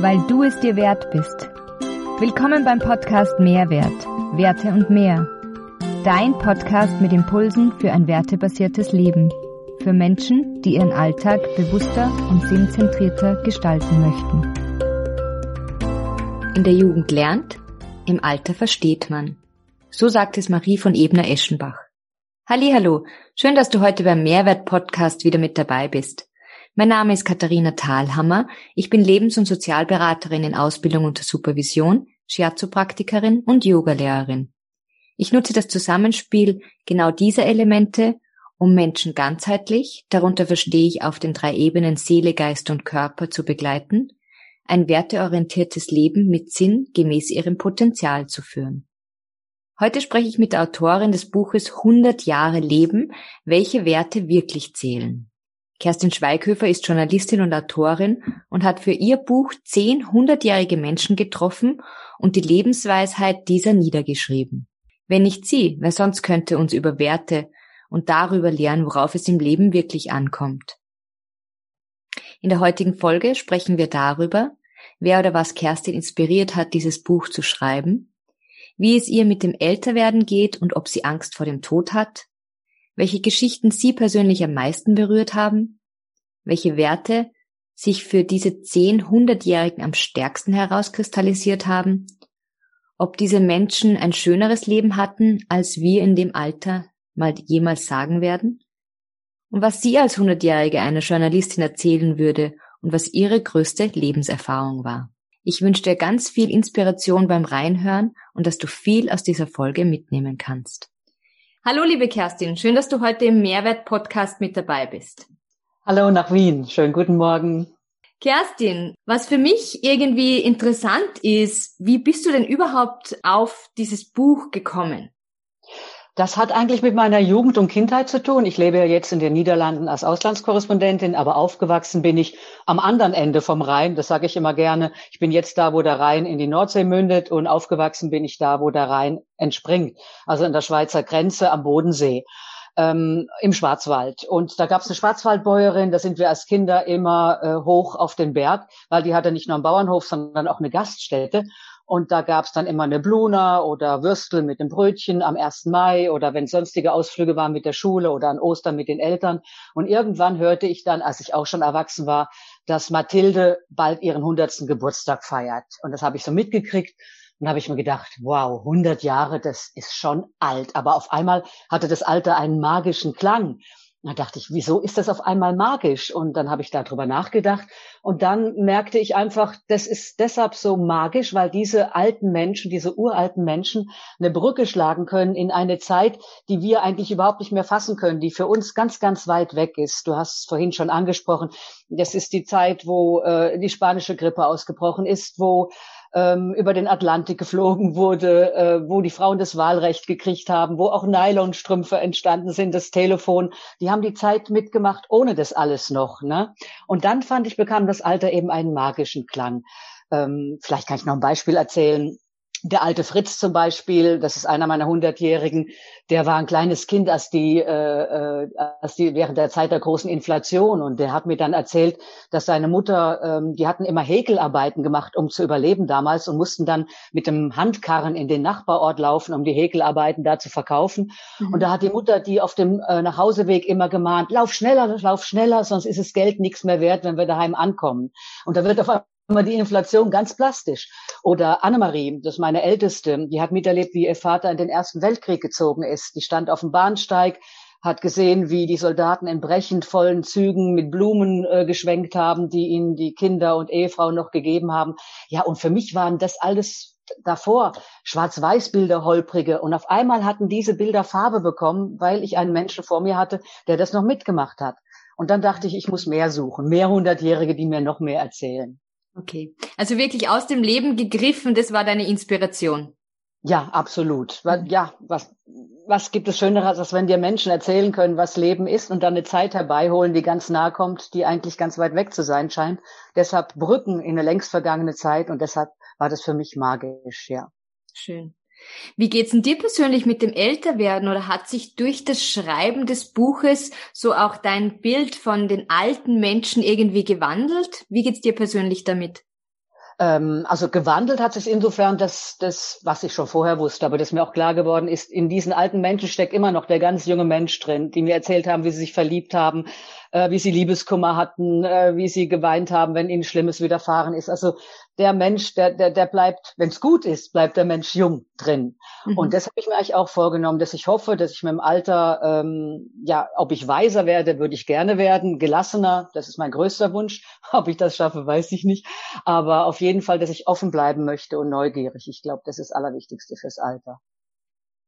weil du es dir wert bist. Willkommen beim Podcast Mehrwert, Werte und mehr. Dein Podcast mit Impulsen für ein wertebasiertes Leben. Für Menschen, die ihren Alltag bewusster und sinnzentrierter gestalten möchten. In der Jugend lernt, im Alter versteht man. So sagt es Marie von Ebner-Eschenbach. Hallo, schön, dass du heute beim Mehrwert Podcast wieder mit dabei bist. Mein Name ist Katharina Thalhammer. Ich bin Lebens- und Sozialberaterin in Ausbildung unter Supervision, Shiatsu-Praktikerin und Yogalehrerin. Ich nutze das Zusammenspiel genau dieser Elemente, um Menschen ganzheitlich, darunter verstehe ich auf den drei Ebenen Seele, Geist und Körper zu begleiten, ein werteorientiertes Leben mit Sinn gemäß ihrem Potenzial zu führen. Heute spreche ich mit der Autorin des Buches 100 Jahre Leben, welche Werte wirklich zählen. Kerstin Schweighöfer ist Journalistin und Autorin und hat für ihr Buch zehn hundertjährige Menschen getroffen und die Lebensweisheit dieser niedergeschrieben. Wenn nicht sie, wer sonst könnte uns über Werte und darüber lernen, worauf es im Leben wirklich ankommt. In der heutigen Folge sprechen wir darüber, wer oder was Kerstin inspiriert hat, dieses Buch zu schreiben, wie es ihr mit dem Älterwerden geht und ob sie Angst vor dem Tod hat, welche Geschichten Sie persönlich am meisten berührt haben, welche Werte sich für diese zehn Hundertjährigen am stärksten herauskristallisiert haben, ob diese Menschen ein schöneres Leben hatten, als wir in dem Alter mal jemals sagen werden, und was sie als Hundertjährige einer Journalistin erzählen würde und was ihre größte Lebenserfahrung war. Ich wünsche dir ganz viel Inspiration beim Reinhören und dass du viel aus dieser Folge mitnehmen kannst. Hallo, liebe Kerstin, schön, dass du heute im Mehrwert-Podcast mit dabei bist. Hallo nach Wien, schönen guten Morgen. Kerstin, was für mich irgendwie interessant ist, wie bist du denn überhaupt auf dieses Buch gekommen? Das hat eigentlich mit meiner Jugend und Kindheit zu tun. Ich lebe ja jetzt in den Niederlanden als Auslandskorrespondentin, aber aufgewachsen bin ich am anderen Ende vom Rhein. Das sage ich immer gerne. Ich bin jetzt da, wo der Rhein in die Nordsee mündet und aufgewachsen bin ich da, wo der Rhein entspringt. Also an der Schweizer Grenze am Bodensee. Ähm, im Schwarzwald. Und da gab es eine Schwarzwaldbäuerin, da sind wir als Kinder immer äh, hoch auf den Berg, weil die hatte nicht nur einen Bauernhof, sondern auch eine Gaststätte. Und da gab's dann immer eine Bluna oder Würstel mit dem Brötchen am 1. Mai oder wenn sonstige Ausflüge waren mit der Schule oder an Ostern mit den Eltern. Und irgendwann hörte ich dann, als ich auch schon erwachsen war, dass Mathilde bald ihren hundertsten Geburtstag feiert. Und das habe ich so mitgekriegt. Und habe ich mir gedacht, wow, 100 Jahre, das ist schon alt. Aber auf einmal hatte das Alter einen magischen Klang. Da dachte ich, wieso ist das auf einmal magisch? Und dann habe ich darüber nachgedacht. Und dann merkte ich einfach, das ist deshalb so magisch, weil diese alten Menschen, diese uralten Menschen eine Brücke schlagen können in eine Zeit, die wir eigentlich überhaupt nicht mehr fassen können, die für uns ganz, ganz weit weg ist. Du hast es vorhin schon angesprochen. Das ist die Zeit, wo äh, die spanische Grippe ausgebrochen ist, wo ähm, über den Atlantik geflogen wurde, äh, wo die Frauen das Wahlrecht gekriegt haben, wo auch Nylonstrümpfe entstanden sind, das Telefon. Die haben die Zeit mitgemacht ohne das alles noch. Ne? Und dann fand ich, bekam das Alter eben einen magischen Klang. Ähm, vielleicht kann ich noch ein Beispiel erzählen. Der alte Fritz zum Beispiel, das ist einer meiner Hundertjährigen, der war ein kleines Kind, als die, äh, äh, als die während der Zeit der großen Inflation und der hat mir dann erzählt, dass seine Mutter, ähm, die hatten immer Häkelarbeiten gemacht, um zu überleben damals und mussten dann mit dem Handkarren in den Nachbarort laufen, um die Häkelarbeiten da zu verkaufen. Mhm. Und da hat die Mutter die auf dem äh, Nachhauseweg immer gemahnt: Lauf schneller, lauf schneller, sonst ist das Geld nichts mehr wert, wenn wir daheim ankommen. Und da wird auf immer die Inflation ganz plastisch. Oder Annemarie, das ist meine Älteste, die hat miterlebt, wie ihr Vater in den Ersten Weltkrieg gezogen ist. Die stand auf dem Bahnsteig, hat gesehen, wie die Soldaten in brechend vollen Zügen mit Blumen äh, geschwenkt haben, die ihnen die Kinder und Ehefrauen noch gegeben haben. Ja, und für mich waren das alles davor Schwarz-Weiß-Bilder, holprige. Und auf einmal hatten diese Bilder Farbe bekommen, weil ich einen Menschen vor mir hatte, der das noch mitgemacht hat. Und dann dachte ich, ich muss mehr suchen, mehr Hundertjährige, die mir noch mehr erzählen. Okay. Also wirklich aus dem Leben gegriffen, das war deine Inspiration. Ja, absolut. Ja, was, was gibt es Schöneres, als wenn dir Menschen erzählen können, was Leben ist und dann eine Zeit herbeiholen, die ganz nahe kommt, die eigentlich ganz weit weg zu sein scheint. Deshalb Brücken in eine längst vergangene Zeit und deshalb war das für mich magisch, ja. Schön. Wie geht's denn dir persönlich mit dem Älterwerden oder hat sich durch das Schreiben des Buches so auch dein Bild von den alten Menschen irgendwie gewandelt? Wie geht's dir persönlich damit? Ähm, also gewandelt hat es insofern, dass das, was ich schon vorher wusste, aber das mir auch klar geworden ist, in diesen alten Menschen steckt immer noch der ganz junge Mensch drin, die mir erzählt haben, wie sie sich verliebt haben, äh, wie sie Liebeskummer hatten, äh, wie sie geweint haben, wenn ihnen Schlimmes widerfahren ist. Also der Mensch, der, der, der bleibt, wenn es gut ist, bleibt der Mensch jung drin. Mhm. Und das habe ich mir eigentlich auch vorgenommen, dass ich hoffe, dass ich mit dem Alter, ähm, ja, ob ich weiser werde, würde ich gerne werden, gelassener, das ist mein größter Wunsch. Ob ich das schaffe, weiß ich nicht. Aber auf jeden Fall, dass ich offen bleiben möchte und neugierig. Ich glaube, das ist das Allerwichtigste fürs Alter.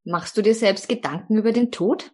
Machst du dir selbst Gedanken über den Tod?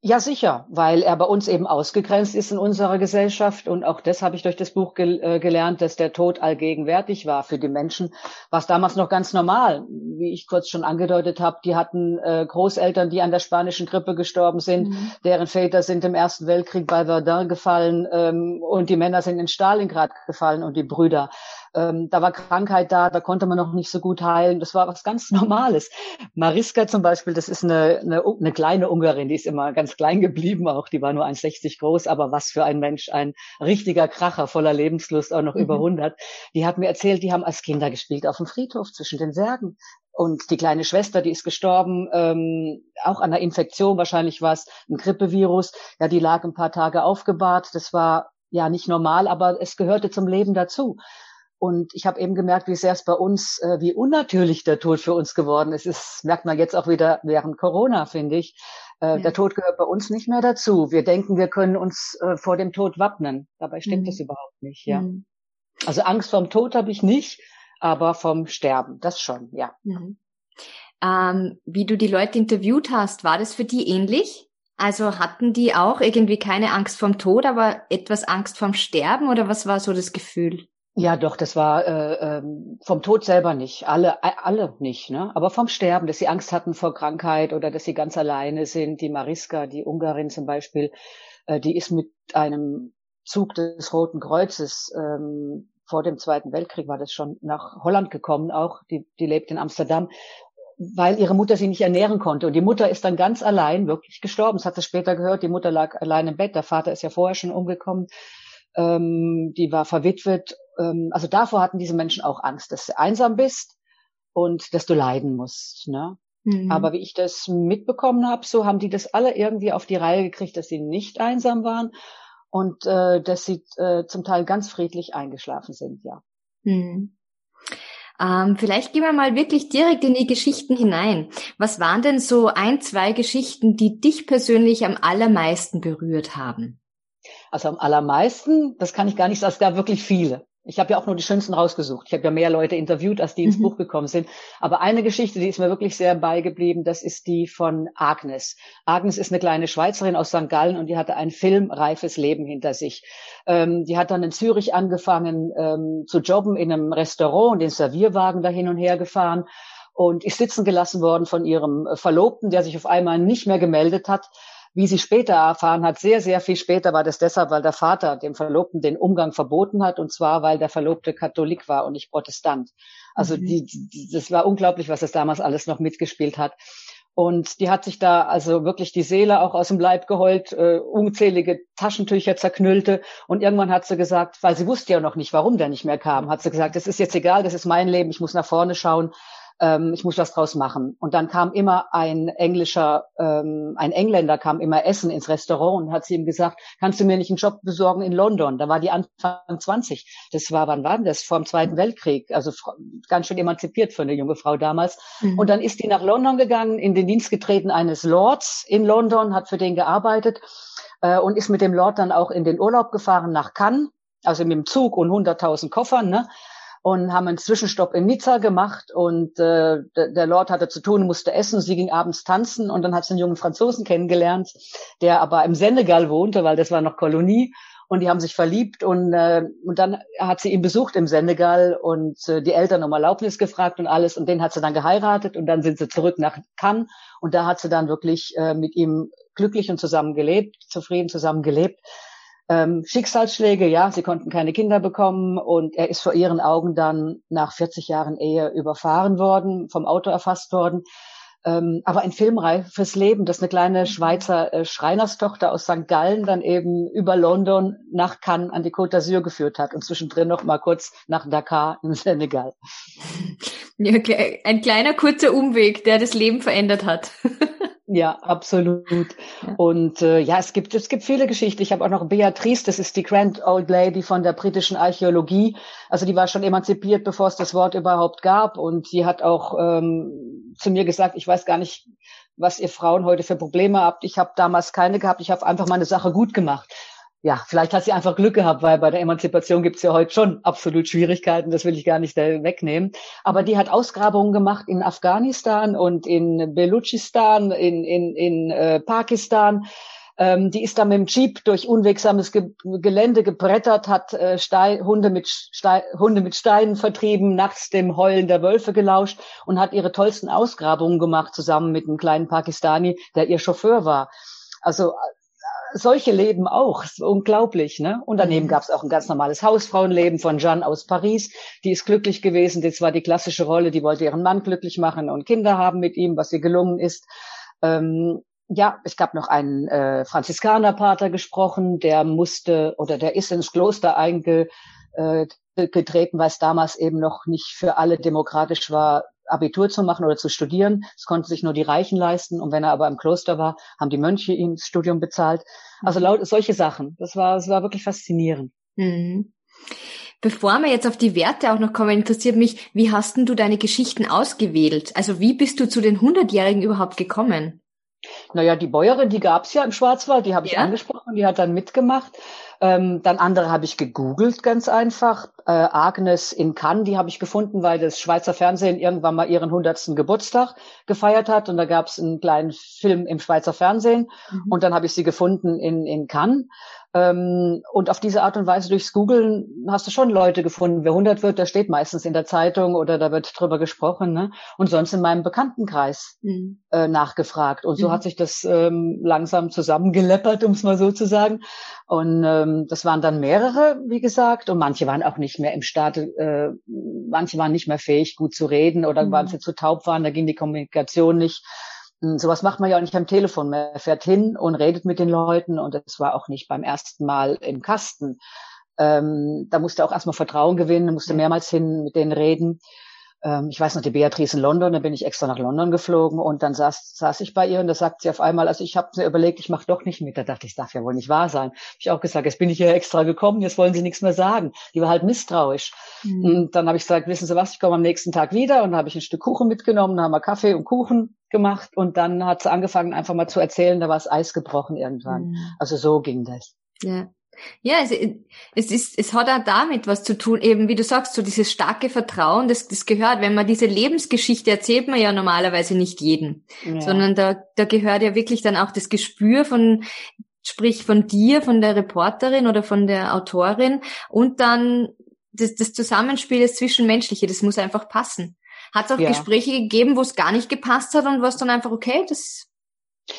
Ja, sicher, weil er bei uns eben ausgegrenzt ist in unserer Gesellschaft. Und auch das habe ich durch das Buch gel äh, gelernt, dass der Tod allgegenwärtig war für die Menschen. War es damals noch ganz normal. Wie ich kurz schon angedeutet habe, die hatten äh, Großeltern, die an der spanischen Grippe gestorben sind. Mhm. Deren Väter sind im Ersten Weltkrieg bei Verdun gefallen ähm, und die Männer sind in Stalingrad gefallen und die Brüder. Ähm, da war Krankheit da, da konnte man noch nicht so gut heilen. Das war was ganz Normales. Mariska zum Beispiel, das ist eine, eine, eine kleine Ungarin, die ist immer ganz klein geblieben auch. Die war nur 1,60 groß, aber was für ein Mensch, ein richtiger Kracher voller Lebenslust, auch noch mhm. über 100. Die hat mir erzählt, die haben als Kinder gespielt auf dem Friedhof zwischen den Särgen. Und die kleine Schwester, die ist gestorben, ähm, auch an einer Infektion, wahrscheinlich war es ein Grippevirus. Ja, die lag ein paar Tage aufgebahrt. Das war ja nicht normal, aber es gehörte zum Leben dazu. Und ich habe eben gemerkt, wie sehr es bei uns, äh, wie unnatürlich der Tod für uns geworden ist. Das merkt man jetzt auch wieder während Corona, finde ich. Äh, ja. Der Tod gehört bei uns nicht mehr dazu. Wir denken, wir können uns äh, vor dem Tod wappnen. Dabei stimmt mhm. das überhaupt nicht, ja. Mhm. Also Angst vorm Tod habe ich nicht, aber vom Sterben, das schon, ja. Mhm. Ähm, wie du die Leute interviewt hast, war das für die ähnlich? Also hatten die auch irgendwie keine Angst vorm Tod, aber etwas Angst vorm Sterben oder was war so das Gefühl? Ja, doch, das war äh, ähm, vom Tod selber nicht. Alle, alle nicht, ne? Aber vom Sterben, dass sie Angst hatten vor Krankheit oder dass sie ganz alleine sind. Die Mariska, die Ungarin zum Beispiel, äh, die ist mit einem Zug des Roten Kreuzes ähm, vor dem Zweiten Weltkrieg war das schon nach Holland gekommen, auch die, die lebt in Amsterdam, weil ihre Mutter sie nicht ernähren konnte. Und die Mutter ist dann ganz allein wirklich gestorben. Das hat sie später gehört. Die Mutter lag allein im Bett. Der Vater ist ja vorher schon umgekommen. Ähm, die war verwitwet ähm, also davor hatten diese Menschen auch Angst, dass du einsam bist und dass du leiden musst. Ne? Mhm. Aber wie ich das mitbekommen habe, so haben die das alle irgendwie auf die Reihe gekriegt, dass sie nicht einsam waren und äh, dass sie äh, zum Teil ganz friedlich eingeschlafen sind, ja. Mhm. Ähm, vielleicht gehen wir mal wirklich direkt in die Geschichten hinein. Was waren denn so ein, zwei Geschichten, die dich persönlich am allermeisten berührt haben? Also am allermeisten, das kann ich gar nicht sagen, es gab wirklich viele. Ich habe ja auch nur die schönsten rausgesucht. Ich habe ja mehr Leute interviewt, als die ins mhm. Buch gekommen sind. Aber eine Geschichte, die ist mir wirklich sehr beigeblieben, das ist die von Agnes. Agnes ist eine kleine Schweizerin aus St. Gallen und die hatte ein filmreifes Leben hinter sich. Ähm, die hat dann in Zürich angefangen ähm, zu jobben in einem Restaurant und den Servierwagen da hin und her gefahren und ist sitzen gelassen worden von ihrem Verlobten, der sich auf einmal nicht mehr gemeldet hat wie sie später erfahren hat, sehr, sehr viel später war das deshalb, weil der Vater dem Verlobten den Umgang verboten hat und zwar, weil der Verlobte Katholik war und nicht Protestant. Also mhm. die, die, das war unglaublich, was es damals alles noch mitgespielt hat. Und die hat sich da also wirklich die Seele auch aus dem Leib geheult, äh, unzählige Taschentücher zerknüllte. Und irgendwann hat sie gesagt, weil sie wusste ja noch nicht, warum der nicht mehr kam, hat sie gesagt, es ist jetzt egal, das ist mein Leben, ich muss nach vorne schauen ähm, ich muss was draus machen. Und dann kam immer ein englischer, ähm, ein Engländer kam immer essen ins Restaurant und hat sie ihm gesagt, kannst du mir nicht einen Job besorgen in London? Da war die Anfang 20. Das war, wann war denn das? Vor dem Zweiten Weltkrieg. Also ganz schön emanzipiert für eine junge Frau damals. Mhm. Und dann ist die nach London gegangen, in den Dienst getreten eines Lords in London, hat für den gearbeitet äh, und ist mit dem Lord dann auch in den Urlaub gefahren nach Cannes also mit dem Zug und 100.000 Koffern, ne? Und haben einen Zwischenstopp in Nizza gemacht und äh, der Lord hatte zu tun, musste essen, sie ging abends tanzen und dann hat sie einen jungen Franzosen kennengelernt, der aber im Senegal wohnte, weil das war noch Kolonie und die haben sich verliebt und äh, und dann hat sie ihn besucht im Senegal und äh, die Eltern um Erlaubnis gefragt und alles und den hat sie dann geheiratet und dann sind sie zurück nach Cannes und da hat sie dann wirklich äh, mit ihm glücklich und zusammen gelebt, zufrieden zusammen gelebt ähm, Schicksalsschläge, ja, sie konnten keine Kinder bekommen und er ist vor ihren Augen dann nach 40 Jahren Ehe überfahren worden, vom Auto erfasst worden. Ähm, aber ein filmreifes Leben, das eine kleine Schweizer äh, Schreinerstochter aus St. Gallen dann eben über London nach Cannes an die Côte d'Azur geführt hat und zwischendrin noch mal kurz nach Dakar im Senegal. Ja, ein kleiner kurzer Umweg, der das Leben verändert hat. Ja, absolut. Ja. Und äh, ja, es gibt es gibt viele Geschichten. Ich habe auch noch Beatrice, das ist die Grand Old Lady von der britischen Archäologie. Also die war schon emanzipiert, bevor es das Wort überhaupt gab. Und die hat auch ähm, zu mir gesagt, ich weiß gar nicht, was ihr Frauen heute für Probleme habt. Ich habe damals keine gehabt. Ich habe einfach meine Sache gut gemacht ja, vielleicht hat sie einfach Glück gehabt, weil bei der Emanzipation gibt es ja heute schon absolut Schwierigkeiten, das will ich gar nicht wegnehmen. Aber die hat Ausgrabungen gemacht in Afghanistan und in Belutschistan, in, in, in äh, Pakistan. Ähm, die ist da mit dem Jeep durch unwegsames Ge Gelände gebrettert, hat äh, Stein, Hunde, mit Stein, Hunde mit Steinen vertrieben, nachts dem Heulen der Wölfe gelauscht und hat ihre tollsten Ausgrabungen gemacht, zusammen mit einem kleinen Pakistani, der ihr Chauffeur war. Also solche Leben auch. unglaublich, ne? Und daneben mhm. gab es auch ein ganz normales Hausfrauenleben von Jeanne aus Paris. Die ist glücklich gewesen. Das war die klassische Rolle. Die wollte ihren Mann glücklich machen und Kinder haben mit ihm, was ihr gelungen ist. Ähm, ja, es gab noch einen äh, Franziskanerpater gesprochen, der musste oder der ist ins Kloster eingetreten, weil es damals eben noch nicht für alle demokratisch war, Abitur zu machen oder zu studieren. Das konnten sich nur die Reichen leisten. Und wenn er aber im Kloster war, haben die Mönche ihm das Studium bezahlt. Also mhm. laut solche Sachen. Das war, das war wirklich faszinierend. Mhm. Bevor wir jetzt auf die Werte auch noch kommen, interessiert mich, wie hast denn du deine Geschichten ausgewählt? Also wie bist du zu den Hundertjährigen überhaupt gekommen? Naja, die Bäuerin, die gab's ja im Schwarzwald, die habe ich ja. angesprochen, die hat dann mitgemacht. Ähm, dann andere habe ich gegoogelt, ganz einfach. Äh, Agnes in Cannes, die habe ich gefunden, weil das Schweizer Fernsehen irgendwann mal ihren hundertsten Geburtstag gefeiert hat. Und da gab's einen kleinen Film im Schweizer Fernsehen. Mhm. Und dann habe ich sie gefunden in, in Cannes. Ähm, und auf diese Art und Weise durchs Googlen hast du schon Leute gefunden. Wer 100 wird, der steht meistens in der Zeitung oder da wird drüber gesprochen. Ne? Und sonst in meinem Bekanntenkreis mhm. äh, nachgefragt. Und so mhm. hat sich das ähm, langsam zusammengeleppert, um es mal so zu sagen. Und ähm, das waren dann mehrere, wie gesagt. Und manche waren auch nicht mehr im Staat, äh, manche waren nicht mehr fähig, gut zu reden oder mhm. waren sie zu taub waren, da ging die Kommunikation nicht. Hm, sowas macht man ja auch nicht am Telefon. Man fährt hin und redet mit den Leuten und es war auch nicht beim ersten Mal im Kasten. Ähm, da musste auch erstmal Vertrauen gewinnen, musste mehrmals hin mit denen reden. Ähm, ich weiß noch, die Beatrice in London, da bin ich extra nach London geflogen und dann saß, saß ich bei ihr und da sagt sie auf einmal, also ich habe mir überlegt, ich mache doch nicht mit. Da dachte ich, das darf ja wohl nicht wahr sein. Hab ich auch gesagt, jetzt bin ich hier extra gekommen, jetzt wollen sie nichts mehr sagen. Die war halt misstrauisch. Mhm. Und dann habe ich gesagt, wissen Sie was, ich komme am nächsten Tag wieder und dann habe ich ein Stück Kuchen mitgenommen, dann haben wir Kaffee und Kuchen gemacht und dann hat sie angefangen, einfach mal zu erzählen, da war das Eis gebrochen irgendwann. Mhm. Also so ging das. Ja. Ja, es, es ist, es hat auch damit was zu tun, eben wie du sagst, so dieses starke Vertrauen, das, das gehört, wenn man diese Lebensgeschichte erzählt man ja normalerweise nicht jeden, ja. sondern da, da gehört ja wirklich dann auch das Gespür von, sprich von dir, von der Reporterin oder von der Autorin und dann das, das Zusammenspiel, das Zwischenmenschliche, das muss einfach passen. Hat es auch ja. Gespräche gegeben, wo es gar nicht gepasst hat und was dann einfach, okay, das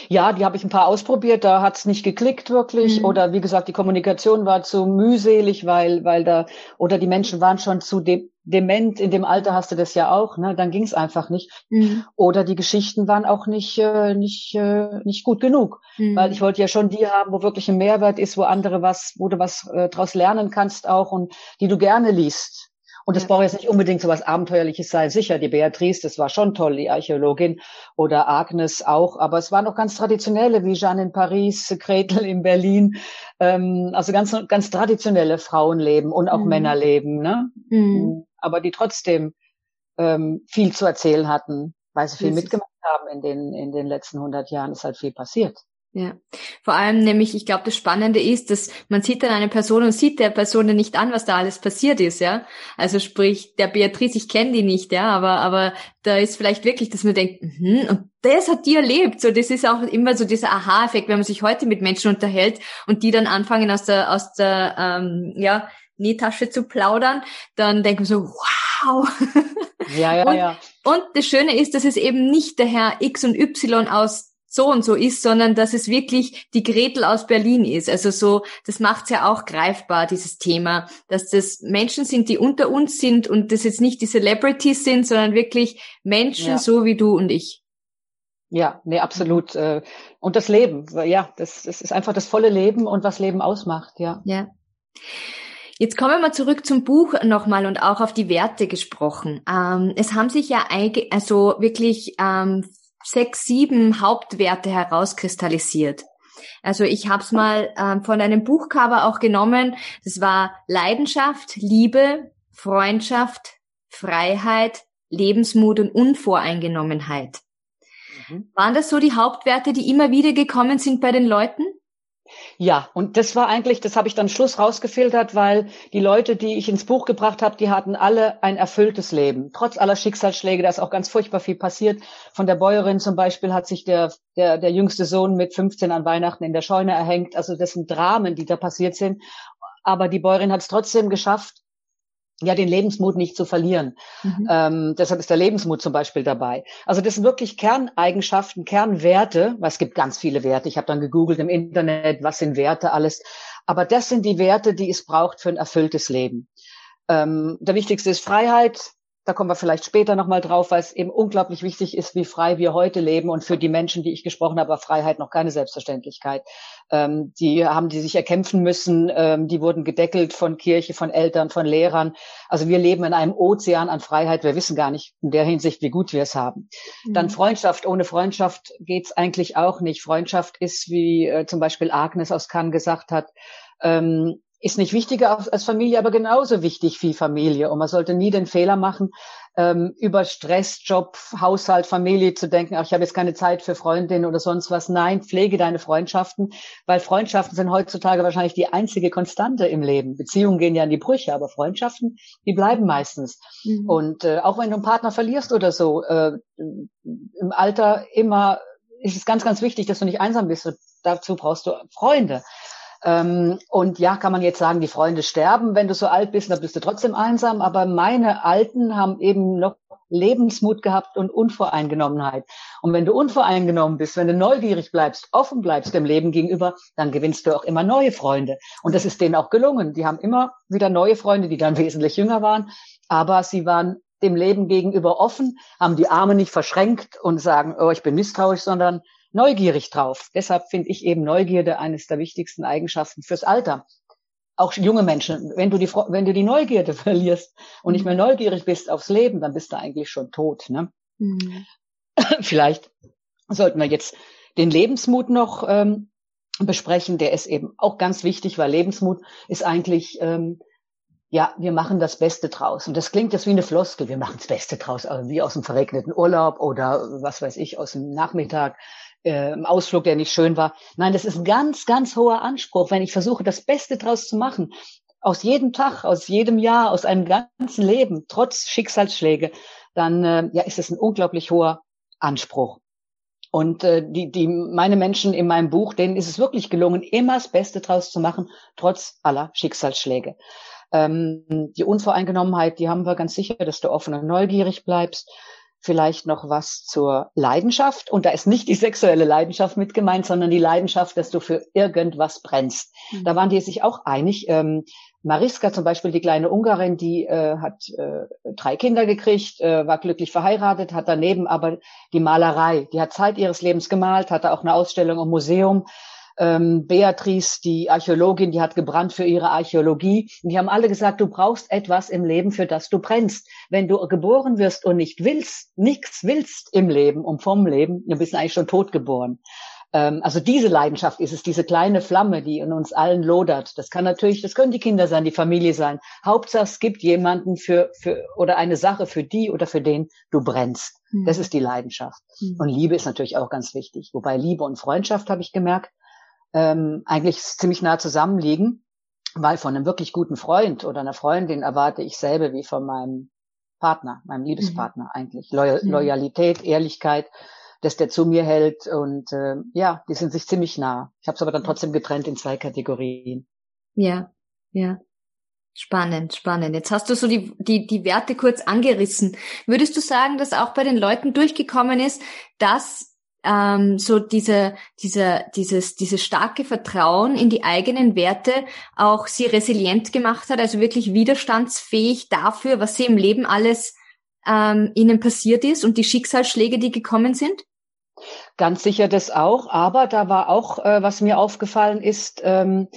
ja, die habe ich ein paar ausprobiert, da hat's nicht geklickt wirklich. Mhm. Oder wie gesagt, die Kommunikation war zu mühselig, weil, weil da, oder die Menschen waren schon zu de dement, in dem Alter hast du das ja auch, ne? Dann ging's einfach nicht. Mhm. Oder die Geschichten waren auch nicht, äh, nicht, äh, nicht gut genug. Mhm. Weil ich wollte ja schon die haben, wo wirklich ein Mehrwert ist, wo andere was, wo du was äh, draus lernen kannst auch und die du gerne liest. Und es ja. braucht jetzt nicht unbedingt so was Abenteuerliches sein. Sicher, die Beatrice, das war schon toll, die Archäologin. Oder Agnes auch. Aber es waren auch ganz traditionelle, wie Jeanne in Paris, Gretel in Berlin. Ähm, also ganz, ganz traditionelle Frauenleben und auch mhm. Männerleben. Ne? Mhm. Aber die trotzdem ähm, viel zu erzählen hatten, weil sie viel mitgemacht haben in den, in den letzten 100 Jahren. Ist halt viel passiert. Ja, vor allem nämlich, ich glaube, das Spannende ist, dass man sieht dann eine Person und sieht der Person dann nicht an, was da alles passiert ist, ja. Also sprich, der Beatrice, ich kenne die nicht, ja, aber aber da ist vielleicht wirklich, dass man denkt, mhm, und das hat die erlebt. So, das ist auch immer so dieser Aha-Effekt, wenn man sich heute mit Menschen unterhält und die dann anfangen aus der aus der ähm, ja Nähtasche zu plaudern, dann denken wir so, wow. Ja, ja, und, ja. Und das Schöne ist, dass es eben nicht der Herr X und Y aus so und so ist, sondern dass es wirklich die Gretel aus Berlin ist. Also so, das macht's ja auch greifbar, dieses Thema, dass das Menschen sind, die unter uns sind und das jetzt nicht die Celebrities sind, sondern wirklich Menschen ja. so wie du und ich. Ja, nee, absolut. Mhm. Und das Leben, ja, das, das ist einfach das volle Leben und was Leben ausmacht, ja. Ja. Jetzt kommen wir zurück zum Buch nochmal und auch auf die Werte gesprochen. Ähm, es haben sich ja also wirklich ähm, sechs, sieben Hauptwerte herauskristallisiert. Also ich habe es mal ähm, von einem Buchcover auch genommen. Das war Leidenschaft, Liebe, Freundschaft, Freiheit, Lebensmut und Unvoreingenommenheit. Mhm. Waren das so die Hauptwerte, die immer wieder gekommen sind bei den Leuten? Ja, und das war eigentlich, das habe ich dann Schluss rausgefiltert, weil die Leute, die ich ins Buch gebracht habe, die hatten alle ein erfülltes Leben. Trotz aller Schicksalsschläge, da ist auch ganz furchtbar viel passiert. Von der Bäuerin zum Beispiel hat sich der, der, der jüngste Sohn mit 15 an Weihnachten in der Scheune erhängt. Also das sind Dramen, die da passiert sind. Aber die Bäuerin hat es trotzdem geschafft, ja, den Lebensmut nicht zu verlieren. Mhm. Ähm, deshalb ist der Lebensmut zum Beispiel dabei. Also das sind wirklich Kerneigenschaften, Kernwerte. Es gibt ganz viele Werte. Ich habe dann gegoogelt im Internet, was sind Werte alles. Aber das sind die Werte, die es braucht für ein erfülltes Leben. Ähm, der wichtigste ist Freiheit, da kommen wir vielleicht später nochmal drauf, weil es eben unglaublich wichtig ist, wie frei wir heute leben und für die Menschen, die ich gesprochen habe, war Freiheit noch keine Selbstverständlichkeit. Ähm, die haben die sich erkämpfen müssen, ähm, die wurden gedeckelt von Kirche, von Eltern, von Lehrern. Also wir leben in einem Ozean an Freiheit. Wir wissen gar nicht in der Hinsicht, wie gut wir es haben. Mhm. Dann Freundschaft. Ohne Freundschaft geht's eigentlich auch nicht. Freundschaft ist, wie äh, zum Beispiel Agnes aus Cannes gesagt hat, ähm, ist nicht wichtiger als Familie, aber genauso wichtig wie Familie. Und man sollte nie den Fehler machen, ähm, über Stress, Job, Haushalt, Familie zu denken, ach, ich habe jetzt keine Zeit für Freundinnen oder sonst was. Nein, pflege deine Freundschaften, weil Freundschaften sind heutzutage wahrscheinlich die einzige Konstante im Leben. Beziehungen gehen ja in die Brüche, aber Freundschaften, die bleiben meistens. Mhm. Und äh, auch wenn du einen Partner verlierst oder so, äh, im Alter immer ist es ganz, ganz wichtig, dass du nicht einsam bist. Dazu brauchst du Freunde. Ähm, und ja, kann man jetzt sagen, die Freunde sterben, wenn du so alt bist, dann bist du trotzdem einsam. Aber meine Alten haben eben noch Lebensmut gehabt und Unvoreingenommenheit. Und wenn du unvoreingenommen bist, wenn du neugierig bleibst, offen bleibst dem Leben gegenüber, dann gewinnst du auch immer neue Freunde. Und das ist denen auch gelungen. Die haben immer wieder neue Freunde, die dann wesentlich jünger waren. Aber sie waren dem Leben gegenüber offen, haben die Arme nicht verschränkt und sagen, oh, ich bin misstrauisch, sondern neugierig drauf. Deshalb finde ich eben Neugierde eines der wichtigsten Eigenschaften fürs Alter. Auch junge Menschen, wenn du die, wenn du die Neugierde verlierst und nicht mehr mhm. neugierig bist aufs Leben, dann bist du eigentlich schon tot. Ne? Mhm. Vielleicht sollten wir jetzt den Lebensmut noch ähm, besprechen. Der ist eben auch ganz wichtig, weil Lebensmut ist eigentlich ähm, ja, wir machen das Beste draus. Und das klingt jetzt wie eine Floskel. Wir machen das Beste draus, also wie aus dem verregneten Urlaub oder was weiß ich, aus dem Nachmittag äh, Ausflug, der nicht schön war. Nein, das ist ein ganz, ganz hoher Anspruch, wenn ich versuche, das Beste draus zu machen. Aus jedem Tag, aus jedem Jahr, aus einem ganzen Leben, trotz Schicksalsschläge, dann äh, ja, ist es ein unglaublich hoher Anspruch. Und äh, die, die, meine Menschen in meinem Buch, denen ist es wirklich gelungen, immer das Beste draus zu machen, trotz aller Schicksalsschläge. Ähm, die Unvoreingenommenheit, die haben wir ganz sicher, dass du offen und neugierig bleibst vielleicht noch was zur Leidenschaft. Und da ist nicht die sexuelle Leidenschaft mit gemeint, sondern die Leidenschaft, dass du für irgendwas brennst. Mhm. Da waren die sich auch einig. Ähm, Mariska zum Beispiel, die kleine Ungarin, die äh, hat äh, drei Kinder gekriegt, äh, war glücklich verheiratet, hat daneben aber die Malerei. Die hat Zeit ihres Lebens gemalt, hatte auch eine Ausstellung im Museum ähm, Beatrice, die Archäologin, die hat gebrannt für ihre Archäologie. Und die haben alle gesagt, du brauchst etwas im Leben, für das du brennst. Wenn du geboren wirst und nicht willst, nichts willst im Leben und vom Leben, dann bist du eigentlich schon tot geboren. Ähm, also diese Leidenschaft ist es, diese kleine Flamme, die in uns allen lodert. Das kann natürlich, das können die Kinder sein, die Familie sein. Hauptsache es gibt jemanden für, für oder eine Sache für die oder für den du brennst. Mhm. Das ist die Leidenschaft. Mhm. Und Liebe ist natürlich auch ganz wichtig. Wobei Liebe und Freundschaft, habe ich gemerkt, ähm, eigentlich ziemlich nah zusammenliegen, weil von einem wirklich guten Freund oder einer Freundin erwarte ich selber wie von meinem Partner, meinem Liebespartner mhm. eigentlich. Loyal mhm. Loyalität, Ehrlichkeit, dass der zu mir hält und äh, ja, die sind sich ziemlich nah. Ich habe es aber dann trotzdem getrennt in zwei Kategorien. Ja, ja. Spannend, spannend. Jetzt hast du so die, die, die Werte kurz angerissen. Würdest du sagen, dass auch bei den Leuten durchgekommen ist, dass ähm, so diese, diese, dieses, dieses starke Vertrauen in die eigenen Werte auch sie resilient gemacht hat, also wirklich widerstandsfähig dafür, was sie im Leben alles ähm, ihnen passiert ist und die Schicksalsschläge, die gekommen sind? Ganz sicher das auch, aber da war auch, äh, was mir aufgefallen ist, ähm,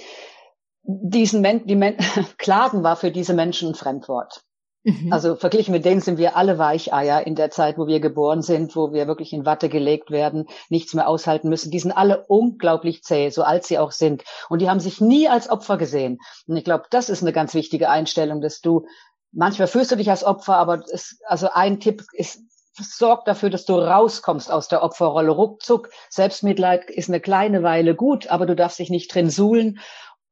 diesen Men die Men Klagen war für diese Menschen ein Fremdwort. Mhm. Also verglichen mit denen sind wir alle Weicheier in der Zeit, wo wir geboren sind, wo wir wirklich in Watte gelegt werden, nichts mehr aushalten müssen. Die sind alle unglaublich zäh, so alt sie auch sind. Und die haben sich nie als Opfer gesehen. Und ich glaube, das ist eine ganz wichtige Einstellung, dass du manchmal fühlst du dich als Opfer, aber es, also ein Tipp ist, sorg dafür, dass du rauskommst aus der Opferrolle. Ruckzuck, Selbstmitleid ist eine kleine Weile gut, aber du darfst dich nicht drin suhlen.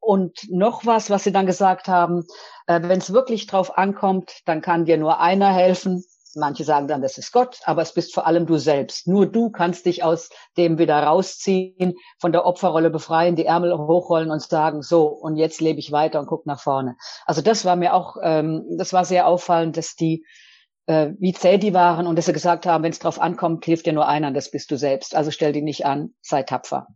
Und noch was, was Sie dann gesagt haben, äh, wenn es wirklich drauf ankommt, dann kann dir nur einer helfen. Manche sagen dann, das ist Gott, aber es bist vor allem du selbst. Nur du kannst dich aus dem wieder rausziehen, von der Opferrolle befreien, die Ärmel hochrollen und sagen, so, und jetzt lebe ich weiter und guck nach vorne. Also das war mir auch, ähm, das war sehr auffallend, dass die äh, wie zäh die waren und dass sie gesagt haben, wenn es drauf ankommt, hilft dir nur einer, das bist du selbst. Also stell dich nicht an, sei tapfer.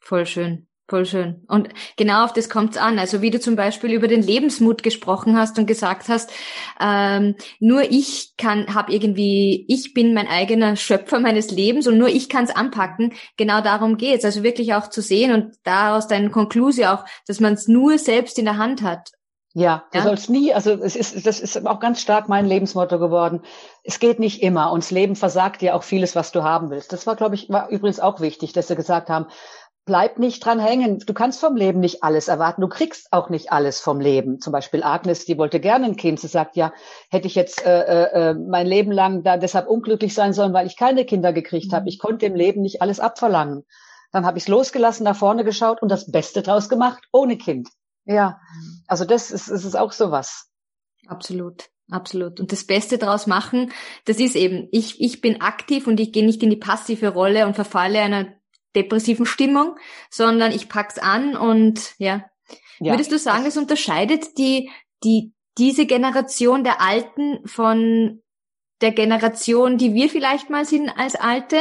Voll schön. Voll schön. Und genau auf das kommt's an. Also wie du zum Beispiel über den Lebensmut gesprochen hast und gesagt hast, ähm, nur ich kann, habe irgendwie, ich bin mein eigener Schöpfer meines Lebens und nur ich kann's anpacken. Genau darum geht's. Also wirklich auch zu sehen und daraus deine Konklusion auch, dass man es nur selbst in der Hand hat. Ja, du ja? sollst nie, also es ist, das ist auch ganz stark mein Lebensmotto geworden. Es geht nicht immer und das Leben versagt dir auch vieles, was du haben willst. Das war, glaube ich, war übrigens auch wichtig, dass sie gesagt haben, bleib nicht dran hängen. Du kannst vom Leben nicht alles erwarten. Du kriegst auch nicht alles vom Leben. Zum Beispiel Agnes, die wollte gerne ein Kind. Sie sagt, ja, hätte ich jetzt äh, äh, äh mein Leben lang da deshalb unglücklich sein sollen, weil ich keine Kinder gekriegt habe. Mhm. Ich konnte im Leben nicht alles abverlangen. Dann habe ich es losgelassen, nach vorne geschaut und das Beste draus gemacht, ohne Kind. Ja, also das ist, ist auch sowas. Absolut. Absolut. Und das Beste draus machen, das ist eben, ich, ich bin aktiv und ich gehe nicht in die passive Rolle und verfalle einer depressiven Stimmung, sondern ich pack's an und ja. ja. Würdest du sagen, es unterscheidet die, die, diese Generation der Alten von der Generation, die wir vielleicht mal sind als Alte?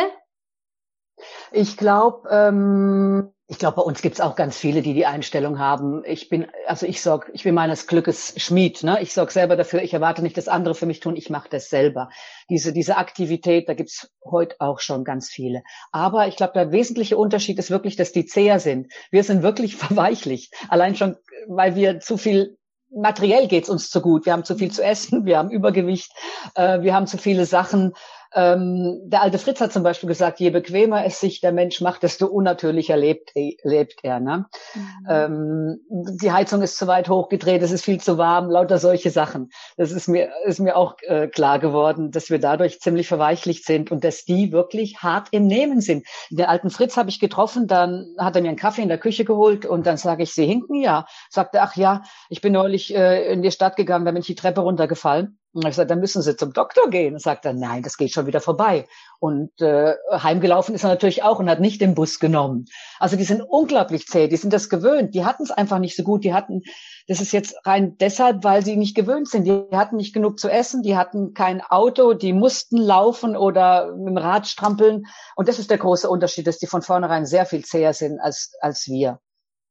Ich glaube, ähm, ich glaube, bei uns gibt's auch ganz viele, die die Einstellung haben. Ich bin, also ich sorg, ich bin meines Glückes Schmied. Ne? Ich sorge selber dafür. Ich erwarte nicht, dass andere für mich tun. Ich mache das selber. Diese diese Aktivität, da gibt's heute auch schon ganz viele. Aber ich glaube, der wesentliche Unterschied ist wirklich, dass die zäher sind. Wir sind wirklich verweichlicht. Allein schon, weil wir zu viel materiell geht's uns zu gut. Wir haben zu viel zu essen, wir haben Übergewicht, äh, wir haben zu viele Sachen. Ähm, der alte Fritz hat zum Beispiel gesagt, je bequemer es sich der Mensch macht, desto unnatürlicher lebt, lebt er. Ne? Mhm. Ähm, die Heizung ist zu weit hochgedreht, es ist viel zu warm, lauter solche Sachen. Das ist mir, ist mir auch äh, klar geworden, dass wir dadurch ziemlich verweichlicht sind und dass die wirklich hart im Nehmen sind. Den alten Fritz habe ich getroffen, dann hat er mir einen Kaffee in der Küche geholt und dann sage ich, Sie hinken? Ja. Sagte, ach ja, ich bin neulich äh, in die Stadt gegangen, da bin ich die Treppe runtergefallen und ich sagte, dann müssen Sie zum Doktor gehen. Und sagt er, nein, das geht schon wieder vorbei. Und äh, heimgelaufen ist er natürlich auch und hat nicht den Bus genommen. Also die sind unglaublich zäh, die sind das gewöhnt. Die hatten es einfach nicht so gut. Die hatten, das ist jetzt rein deshalb, weil sie nicht gewöhnt sind. Die hatten nicht genug zu essen, die hatten kein Auto, die mussten laufen oder mit dem Rad strampeln. Und das ist der große Unterschied, dass die von vornherein sehr viel zäher sind als, als wir.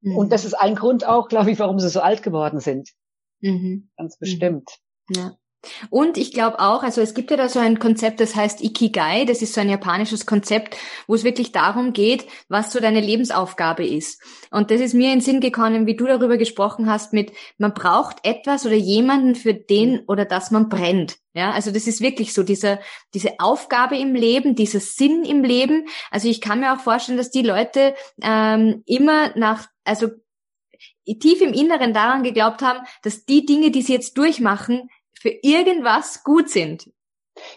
Mhm. Und das ist ein Grund auch, glaube ich, warum sie so alt geworden sind. Mhm. Ganz bestimmt. Ja. Und ich glaube auch, also es gibt ja da so ein Konzept, das heißt Ikigai, das ist so ein japanisches Konzept, wo es wirklich darum geht, was so deine Lebensaufgabe ist. Und das ist mir in den Sinn gekommen, wie du darüber gesprochen hast, mit man braucht etwas oder jemanden, für den oder das man brennt. Ja, also das ist wirklich so, diese, diese Aufgabe im Leben, dieser Sinn im Leben. Also ich kann mir auch vorstellen, dass die Leute ähm, immer nach, also tief im Inneren daran geglaubt haben, dass die Dinge, die sie jetzt durchmachen, für irgendwas gut sind.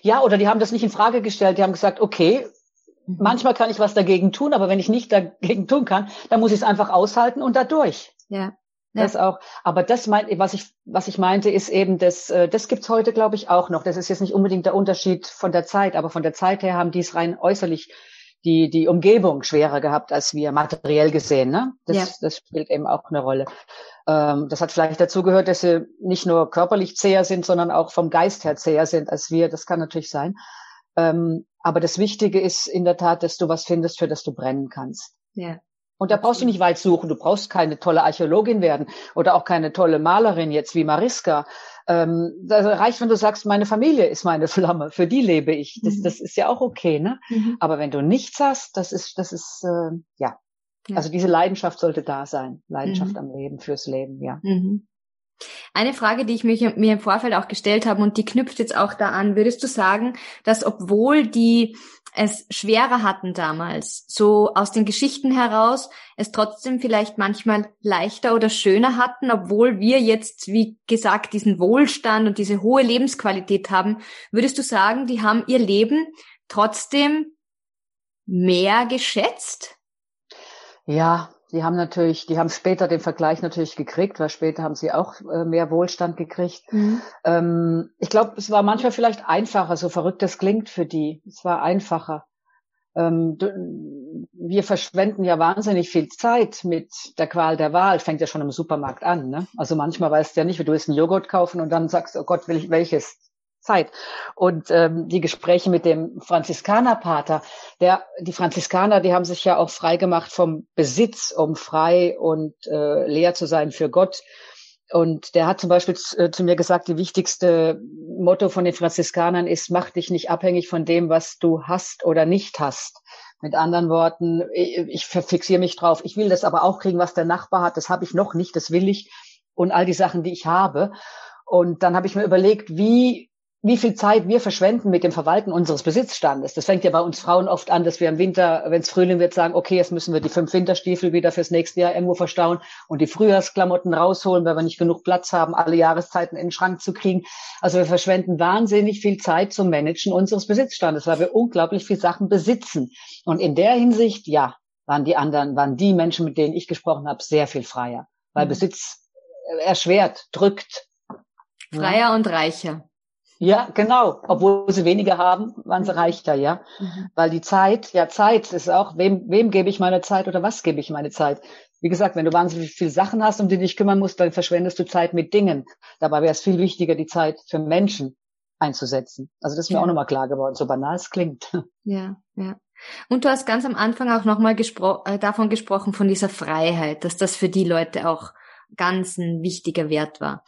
Ja, oder die haben das nicht in Frage gestellt. Die haben gesagt, okay, mhm. manchmal kann ich was dagegen tun, aber wenn ich nicht dagegen tun kann, dann muss ich es einfach aushalten und dadurch. Ja. Ja. Das auch. Aber das meint, was ich, was ich meinte, ist eben, das, äh, das gibt's heute, glaube ich, auch noch. Das ist jetzt nicht unbedingt der Unterschied von der Zeit, aber von der Zeit her haben die es rein äußerlich die, die Umgebung schwerer gehabt als wir materiell gesehen. Ne? Das, ja. das spielt eben auch eine Rolle. Ähm, das hat vielleicht dazu gehört, dass sie nicht nur körperlich zäher sind, sondern auch vom Geist her zäher sind als wir. Das kann natürlich sein. Ähm, aber das Wichtige ist in der Tat, dass du was findest, für das du brennen kannst. Ja. Und da brauchst du nicht weit suchen. Du brauchst keine tolle Archäologin werden oder auch keine tolle Malerin jetzt wie Mariska. Ähm, das reicht, wenn du sagst, meine Familie ist meine Flamme, für die lebe ich. Das, mhm. das ist ja auch okay, ne? Mhm. Aber wenn du nichts hast, das ist, das ist, äh, ja. Ja. Also diese Leidenschaft sollte da sein. Leidenschaft mhm. am Leben, fürs Leben, ja. Mhm. Eine Frage, die ich mich, mir im Vorfeld auch gestellt habe und die knüpft jetzt auch da an, würdest du sagen, dass obwohl die es schwerer hatten damals, so aus den Geschichten heraus, es trotzdem vielleicht manchmal leichter oder schöner hatten, obwohl wir jetzt, wie gesagt, diesen Wohlstand und diese hohe Lebensqualität haben, würdest du sagen, die haben ihr Leben trotzdem mehr geschätzt? Ja, die haben natürlich, die haben später den Vergleich natürlich gekriegt, weil später haben sie auch äh, mehr Wohlstand gekriegt. Mhm. Ähm, ich glaube, es war manchmal vielleicht einfacher, so verrückt das klingt für die. Es war einfacher. Ähm, wir verschwenden ja wahnsinnig viel Zeit mit der Qual der Wahl. Fängt ja schon im Supermarkt an. Ne? Also manchmal weißt du ja nicht, wie du willst einen Joghurt kaufen und dann sagst, oh Gott, will ich welches? Zeit. Und ähm, die Gespräche mit dem Franziskanerpater, der, die Franziskaner, die haben sich ja auch frei gemacht vom Besitz, um frei und äh, leer zu sein für Gott. Und der hat zum Beispiel zu, äh, zu mir gesagt, die wichtigste Motto von den Franziskanern ist, mach dich nicht abhängig von dem, was du hast oder nicht hast. Mit anderen Worten, ich, ich fixiere mich drauf. Ich will das aber auch kriegen, was der Nachbar hat. Das habe ich noch nicht, das will ich. Und all die Sachen, die ich habe. Und dann habe ich mir überlegt, wie wie viel Zeit wir verschwenden mit dem Verwalten unseres Besitzstandes. Das fängt ja bei uns Frauen oft an, dass wir im Winter, wenn es Frühling wird, sagen, okay, jetzt müssen wir die fünf Winterstiefel wieder fürs nächste Jahr irgendwo verstauen und die Frühjahrsklamotten rausholen, weil wir nicht genug Platz haben, alle Jahreszeiten in den Schrank zu kriegen. Also wir verschwenden wahnsinnig viel Zeit zum Managen unseres Besitzstandes, weil wir unglaublich viel Sachen besitzen. Und in der Hinsicht, ja, waren die anderen, waren die Menschen, mit denen ich gesprochen habe, sehr viel freier, weil mhm. Besitz erschwert, drückt. Freier ja. und reicher. Ja, genau. Obwohl sie weniger haben, waren sie reicher, ja. Mhm. Weil die Zeit, ja, Zeit ist auch, wem, wem gebe ich meine Zeit oder was gebe ich meine Zeit? Wie gesagt, wenn du wahnsinnig viele Sachen hast, um die du dich kümmern musst, dann verschwendest du Zeit mit Dingen. Dabei wäre es viel wichtiger, die Zeit für Menschen einzusetzen. Also das ist mir ja. auch nochmal klar geworden, so banal es klingt. Ja, ja. Und du hast ganz am Anfang auch nochmal gespro äh, davon gesprochen, von dieser Freiheit, dass das für die Leute auch ganz ein wichtiger Wert war.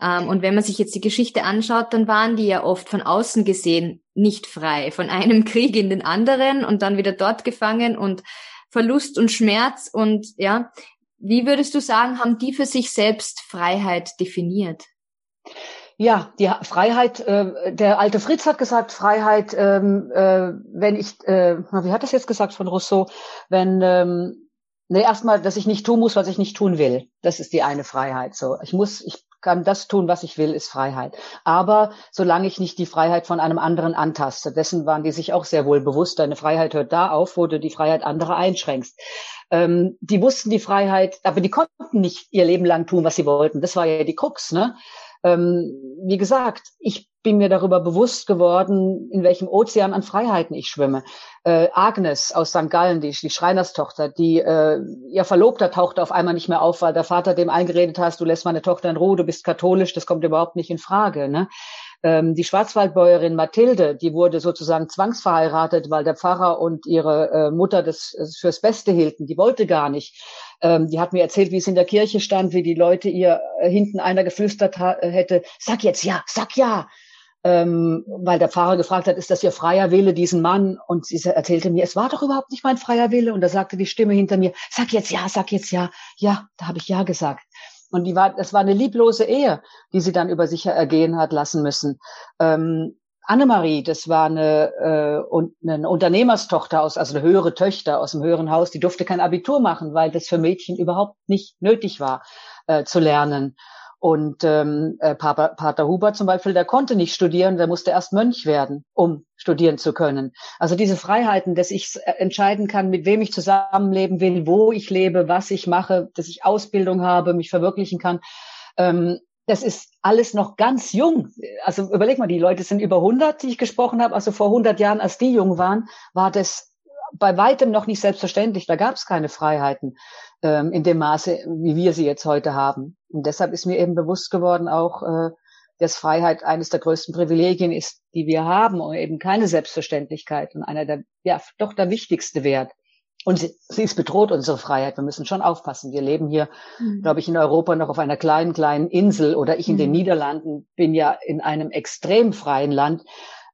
Ähm, und wenn man sich jetzt die Geschichte anschaut, dann waren die ja oft von außen gesehen nicht frei, von einem Krieg in den anderen und dann wieder dort gefangen und Verlust und Schmerz und ja, wie würdest du sagen, haben die für sich selbst Freiheit definiert? Ja, die Freiheit, äh, der alte Fritz hat gesagt, Freiheit, ähm, äh, wenn ich, äh, wie hat das jetzt gesagt von Rousseau, wenn, ähm, ne, erstmal, dass ich nicht tun muss, was ich nicht tun will. Das ist die eine Freiheit. So, ich muss, ich kann das tun, was ich will, ist Freiheit. Aber solange ich nicht die Freiheit von einem anderen antaste, dessen waren die sich auch sehr wohl bewusst. Deine Freiheit hört da auf, wo du die Freiheit anderer einschränkst. Ähm, die wussten die Freiheit, aber die konnten nicht ihr Leben lang tun, was sie wollten. Das war ja die Krux, ne? Ähm, wie gesagt, ich bin mir darüber bewusst geworden, in welchem Ozean an Freiheiten ich schwimme. Äh, Agnes aus St. Gallen, die, die Schreinerstochter, die äh, ihr Verlobter tauchte auf einmal nicht mehr auf, weil der Vater dem eingeredet hat, du lässt meine Tochter in Ruhe, du bist katholisch, das kommt überhaupt nicht in Frage. Ne? Ähm, die Schwarzwaldbäuerin Mathilde, die wurde sozusagen zwangsverheiratet, weil der Pfarrer und ihre äh, Mutter das äh, fürs Beste hielten. Die wollte gar nicht. Ähm, die hat mir erzählt, wie es in der Kirche stand, wie die Leute ihr äh, hinten einer geflüstert äh, hätte, sag jetzt ja, sag ja. Ähm, weil der Pfarrer gefragt hat, ist das Ihr freier Wille, diesen Mann? Und sie erzählte mir, es war doch überhaupt nicht mein freier Wille. Und da sagte die Stimme hinter mir, sag jetzt ja, sag jetzt ja. Ja, da habe ich ja gesagt. Und die war, das war eine lieblose Ehe, die sie dann über sich ergehen hat lassen müssen. Ähm, Annemarie, das war eine, äh, eine Unternehmerstochter aus, also eine höhere Töchter aus dem höheren Haus, die durfte kein Abitur machen, weil das für Mädchen überhaupt nicht nötig war äh, zu lernen. Und ähm, äh, Pater, Pater Huber zum Beispiel, der konnte nicht studieren, der musste erst Mönch werden, um studieren zu können. Also diese Freiheiten, dass ich entscheiden kann, mit wem ich zusammenleben will, wo ich lebe, was ich mache, dass ich Ausbildung habe, mich verwirklichen kann, ähm, das ist alles noch ganz jung. Also überleg mal, die Leute sind über 100, die ich gesprochen habe. Also vor 100 Jahren, als die jung waren, war das bei weitem noch nicht selbstverständlich. Da gab es keine Freiheiten ähm, in dem Maße, wie wir sie jetzt heute haben. Und deshalb ist mir eben bewusst geworden auch, äh, dass Freiheit eines der größten Privilegien ist, die wir haben und eben keine Selbstverständlichkeit und einer der, ja, doch der wichtigste Wert. Und sie, sie ist bedroht, unsere Freiheit. Wir müssen schon aufpassen. Wir leben hier, mhm. glaube ich, in Europa noch auf einer kleinen, kleinen Insel oder ich in mhm. den Niederlanden bin ja in einem extrem freien Land.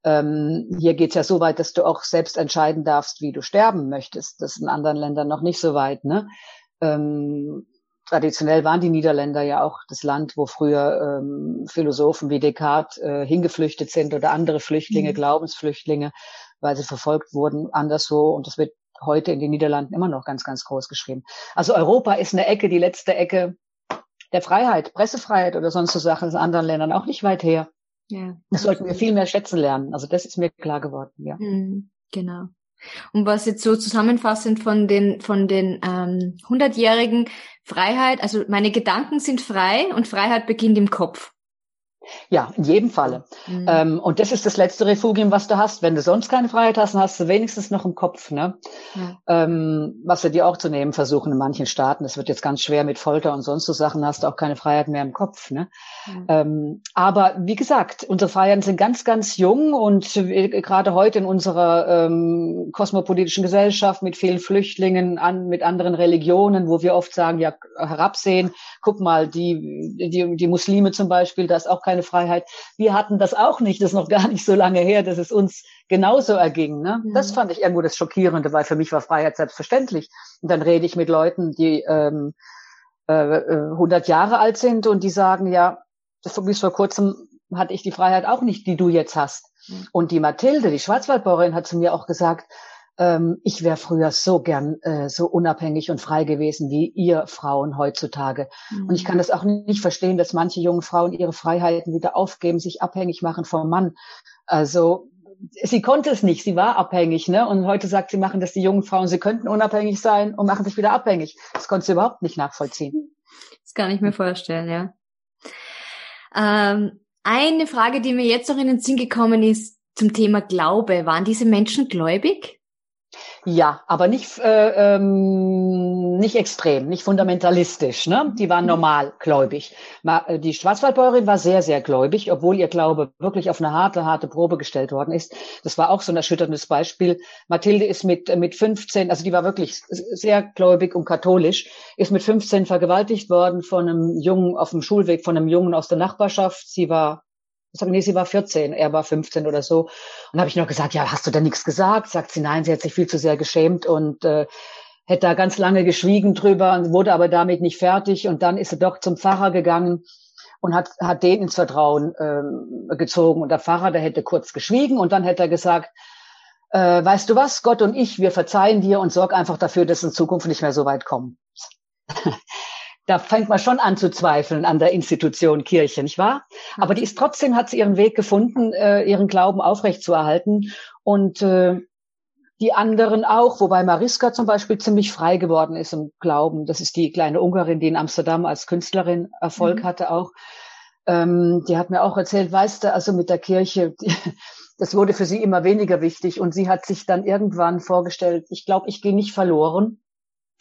Ähm, hier geht's ja so weit, dass du auch selbst entscheiden darfst, wie du sterben möchtest. Das ist in anderen Ländern noch nicht so weit. Ne? Ähm, traditionell waren die Niederländer ja auch das Land, wo früher ähm, Philosophen wie Descartes äh, hingeflüchtet sind oder andere Flüchtlinge, mhm. Glaubensflüchtlinge, weil sie verfolgt wurden, anderswo. Und das wird heute in den Niederlanden immer noch ganz, ganz groß geschrieben. Also Europa ist eine Ecke, die letzte Ecke der Freiheit, Pressefreiheit oder sonst so Sachen in anderen Ländern auch nicht weit her. Ja. Das sollten wir viel mehr schätzen lernen. Also das ist mir klar geworden, ja. Mhm, genau. Und was jetzt so zusammenfassend von den von den ähm, 100-jährigen Freiheit, also meine Gedanken sind frei und Freiheit beginnt im Kopf. Ja, in jedem Falle. Mhm. Ähm, und das ist das letzte Refugium, was du hast. Wenn du sonst keine Freiheit hast, dann hast du wenigstens noch im Kopf, ne? Ja. Ähm, was wir dir auch zu nehmen versuchen in manchen Staaten. Es wird jetzt ganz schwer mit Folter und sonst so Sachen, hast du auch keine Freiheit mehr im Kopf, ne? Ja. Ähm, aber wie gesagt, unsere Freiheiten sind ganz, ganz jung und gerade heute in unserer ähm, kosmopolitischen Gesellschaft mit vielen Flüchtlingen an, mit anderen Religionen, wo wir oft sagen, ja, herabsehen, guck mal, die, die, die Muslime zum Beispiel, da ist auch kein keine Freiheit. Wir hatten das auch nicht, das ist noch gar nicht so lange her, dass es uns genauso erging. Ne? Mhm. Das fand ich irgendwo das Schockierende, weil für mich war Freiheit selbstverständlich. Und dann rede ich mit Leuten, die ähm, äh, 100 Jahre alt sind und die sagen, ja, bis vor kurzem hatte ich die Freiheit auch nicht, die du jetzt hast. Mhm. Und die Mathilde, die Schwarzwaldbauerin, hat zu mir auch gesagt, ähm, ich wäre früher so gern äh, so unabhängig und frei gewesen wie ihr Frauen heutzutage. Mhm. Und ich kann das auch nicht verstehen, dass manche jungen Frauen ihre Freiheiten wieder aufgeben, sich abhängig machen vom Mann. Also sie konnte es nicht, sie war abhängig, ne? Und heute sagt sie, machen das die jungen Frauen, sie könnten unabhängig sein und machen sich wieder abhängig. Das konnte sie überhaupt nicht nachvollziehen. Das kann ich mir vorstellen, ja. Ähm, eine Frage, die mir jetzt noch in den Sinn gekommen ist zum Thema Glaube. Waren diese Menschen gläubig? Ja, aber nicht, äh, ähm, nicht extrem, nicht fundamentalistisch. Ne? Die waren mhm. normal gläubig. Äh, die Schwarzwaldbäuerin war sehr, sehr gläubig, obwohl ihr Glaube wirklich auf eine harte, harte Probe gestellt worden ist. Das war auch so ein erschütterndes Beispiel. Mathilde ist mit, äh, mit 15, also die war wirklich sehr gläubig und katholisch, ist mit 15 vergewaltigt worden von einem Jungen auf dem Schulweg, von einem Jungen aus der Nachbarschaft. Sie war sag, nee, sie war 14, er war 15 oder so. Und habe ich noch gesagt, ja, hast du da nichts gesagt? Sagt sie, nein, sie hat sich viel zu sehr geschämt und äh, hätte da ganz lange geschwiegen drüber und wurde aber damit nicht fertig. Und dann ist sie doch zum Pfarrer gegangen und hat, hat den ins Vertrauen ähm, gezogen. Und der Pfarrer, der hätte kurz geschwiegen und dann hätte er gesagt, äh, weißt du was, Gott und ich, wir verzeihen dir und sorg einfach dafür, dass in Zukunft nicht mehr so weit kommen da fängt man schon an zu zweifeln an der Institution Kirche, nicht wahr? Aber die ist trotzdem, hat sie ihren Weg gefunden, äh, ihren Glauben aufrechtzuerhalten und äh, die anderen auch, wobei Mariska zum Beispiel ziemlich frei geworden ist im Glauben. Das ist die kleine Ungarin, die in Amsterdam als Künstlerin Erfolg mhm. hatte auch. Ähm, die hat mir auch erzählt, weißt du, also mit der Kirche, die, das wurde für sie immer weniger wichtig und sie hat sich dann irgendwann vorgestellt, ich glaube, ich gehe nicht verloren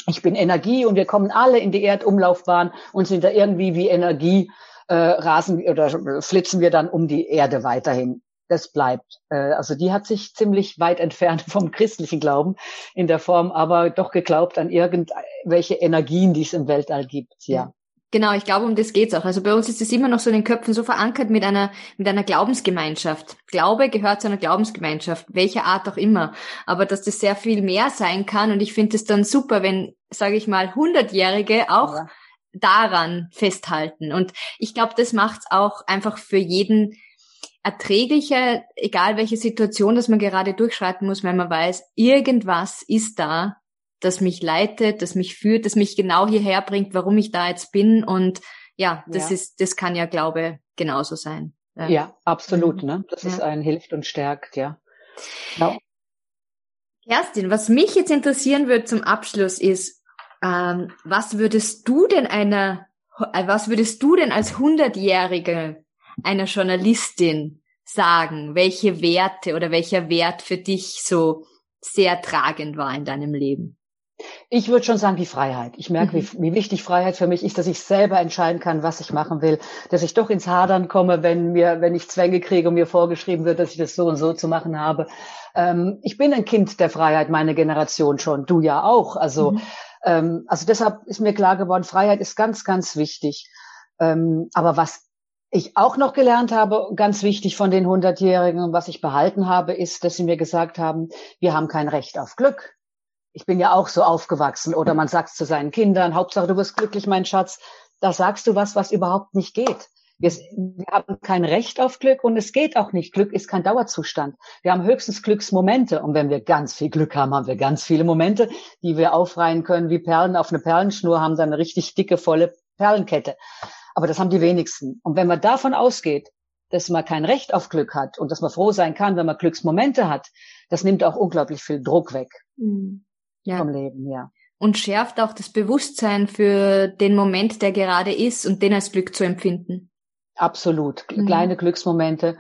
ich bin Energie und wir kommen alle in die Erdumlaufbahn und sind da irgendwie wie Energie äh, rasen oder flitzen wir dann um die Erde weiterhin. Das bleibt. Äh, also die hat sich ziemlich weit entfernt vom christlichen Glauben in der Form, aber doch geglaubt an irgendwelche Energien, die es im Weltall gibt. Ja. Genau, ich glaube, um das geht's auch. Also bei uns ist es immer noch so in den Köpfen so verankert mit einer, mit einer Glaubensgemeinschaft. Glaube gehört zu einer Glaubensgemeinschaft, welcher Art auch immer. Aber dass das sehr viel mehr sein kann und ich finde es dann super, wenn, sage ich mal, Hundertjährige auch ja. daran festhalten. Und ich glaube, das macht's auch einfach für jeden erträglicher, egal welche Situation, dass man gerade durchschreiten muss, wenn man weiß, irgendwas ist da, das mich leitet, das mich führt, das mich genau hierher bringt, warum ich da jetzt bin. Und ja, das ja. ist, das kann ja Glaube genauso sein. Ja, ja absolut, mhm. ne? Das ja. ist ein hilft und stärkt, ja. Genau. Kerstin, was mich jetzt interessieren würde zum Abschluss ist, ähm, was würdest du denn einer, äh, was würdest du denn als Hundertjährige einer Journalistin sagen, welche Werte oder welcher Wert für dich so sehr tragend war in deinem Leben? Ich würde schon sagen, die Freiheit. Ich merke, mhm. wie, wie wichtig Freiheit für mich ist, dass ich selber entscheiden kann, was ich machen will, dass ich doch ins Hadern komme, wenn mir, wenn ich Zwänge kriege und mir vorgeschrieben wird, dass ich das so und so zu machen habe. Ähm, ich bin ein Kind der Freiheit, meine Generation schon, du ja auch. Also, mhm. ähm, also deshalb ist mir klar geworden, Freiheit ist ganz, ganz wichtig. Ähm, aber was ich auch noch gelernt habe, ganz wichtig von den Hundertjährigen, was ich behalten habe, ist, dass sie mir gesagt haben, wir haben kein Recht auf Glück ich bin ja auch so aufgewachsen oder man sagt zu seinen Kindern, Hauptsache du wirst glücklich, mein Schatz. Da sagst du was, was überhaupt nicht geht. Wir, wir, haben kein Recht auf Glück und es geht auch nicht. Glück ist kein Dauerzustand. Wir haben höchstens Glücksmomente und wenn wir ganz viel Glück haben, haben wir ganz viele Momente, die wir aufreihen können wie Perlen auf eine Perlenschnur, haben dann eine richtig dicke, volle Perlenkette. Aber das haben die wenigsten. Und wenn man davon ausgeht, dass man kein Recht auf Glück hat und dass man froh sein kann, wenn man Glücksmomente hat, das nimmt auch unglaublich viel Druck weg. Mhm ja. vom Leben, ja. Und schärft auch das Bewusstsein für den Moment, der gerade ist und den als Glück zu empfinden. Absolut. Mhm. Kleine Glücksmomente.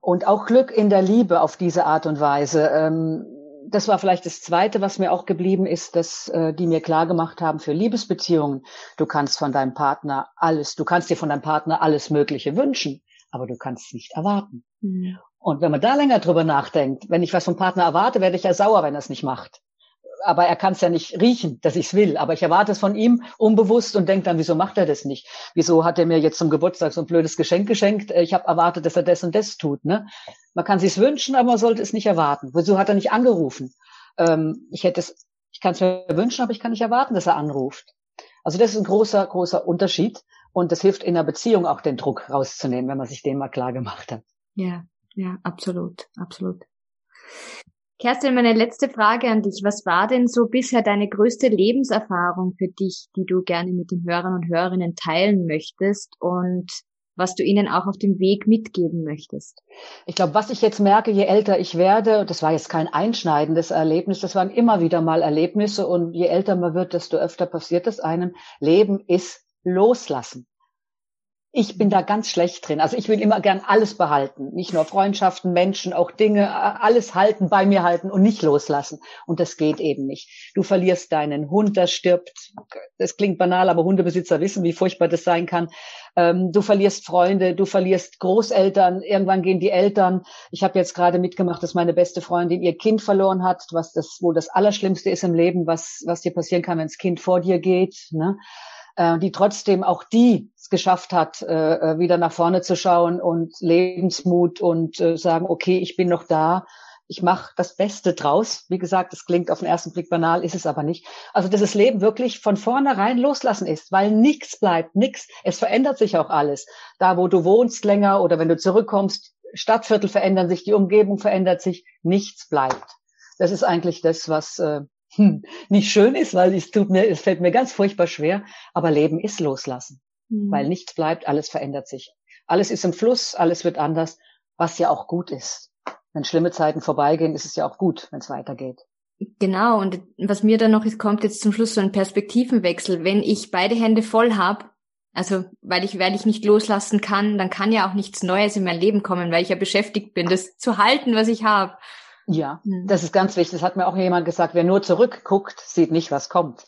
Und auch Glück in der Liebe auf diese Art und Weise. Ähm, das war vielleicht das Zweite, was mir auch geblieben ist, dass äh, die mir klar gemacht haben für Liebesbeziehungen. Du kannst von deinem Partner alles, du kannst dir von deinem Partner alles Mögliche wünschen, aber du kannst es nicht erwarten. Mhm. Und wenn man da länger drüber nachdenkt, wenn ich was vom Partner erwarte, werde ich ja sauer, wenn er es nicht macht aber er kann es ja nicht riechen, dass ich es will. Aber ich erwarte es von ihm unbewusst und denke dann, wieso macht er das nicht? Wieso hat er mir jetzt zum Geburtstag so ein blödes Geschenk geschenkt? Ich habe erwartet, dass er das und das tut. Ne? Man kann sich's wünschen, aber man sollte es nicht erwarten. Wieso hat er nicht angerufen? Ähm, ich hätte es, ich kann es mir wünschen, aber ich kann nicht erwarten, dass er anruft. Also das ist ein großer, großer Unterschied. Und das hilft in der Beziehung auch den Druck rauszunehmen, wenn man sich den mal klar gemacht hat. Ja, ja, absolut, absolut. Kerstin, meine letzte Frage an dich. Was war denn so bisher deine größte Lebenserfahrung für dich, die du gerne mit den Hörern und Hörerinnen teilen möchtest und was du ihnen auch auf dem Weg mitgeben möchtest? Ich glaube, was ich jetzt merke, je älter ich werde, das war jetzt kein einschneidendes Erlebnis, das waren immer wieder mal Erlebnisse und je älter man wird, desto öfter passiert es einem. Leben ist loslassen. Ich bin da ganz schlecht drin. Also ich will immer gern alles behalten. Nicht nur Freundschaften, Menschen, auch Dinge, alles halten, bei mir halten und nicht loslassen. Und das geht eben nicht. Du verlierst deinen Hund, der stirbt. Das klingt banal, aber Hundebesitzer wissen, wie furchtbar das sein kann. Ähm, du verlierst Freunde, du verlierst Großeltern. Irgendwann gehen die Eltern. Ich habe jetzt gerade mitgemacht, dass meine beste Freundin ihr Kind verloren hat, was das wohl das Allerschlimmste ist im Leben, was, was dir passieren kann, wenn das Kind vor dir geht. Ne? Äh, die trotzdem auch die es geschafft hat, äh, äh, wieder nach vorne zu schauen und Lebensmut und äh, sagen, okay, ich bin noch da, ich mache das Beste draus. Wie gesagt, das klingt auf den ersten Blick banal, ist es aber nicht. Also dass das Leben wirklich von vornherein loslassen ist, weil nichts bleibt, nichts. Es verändert sich auch alles. Da, wo du wohnst länger oder wenn du zurückkommst, Stadtviertel verändern sich, die Umgebung verändert sich, nichts bleibt. Das ist eigentlich das, was äh, hm, nicht schön ist, weil es tut mir, es fällt mir ganz furchtbar schwer. Aber Leben ist loslassen, mhm. weil nichts bleibt, alles verändert sich. Alles ist im Fluss, alles wird anders, was ja auch gut ist. Wenn schlimme Zeiten vorbeigehen, ist es ja auch gut, wenn es weitergeht. Genau, und was mir dann noch ist, kommt jetzt zum Schluss so ein Perspektivenwechsel. Wenn ich beide Hände voll habe, also weil ich, weil ich nicht loslassen kann, dann kann ja auch nichts Neues in mein Leben kommen, weil ich ja beschäftigt bin, das zu halten, was ich habe. Ja, mhm. das ist ganz wichtig. Das hat mir auch jemand gesagt, wer nur zurückguckt, sieht nicht, was kommt.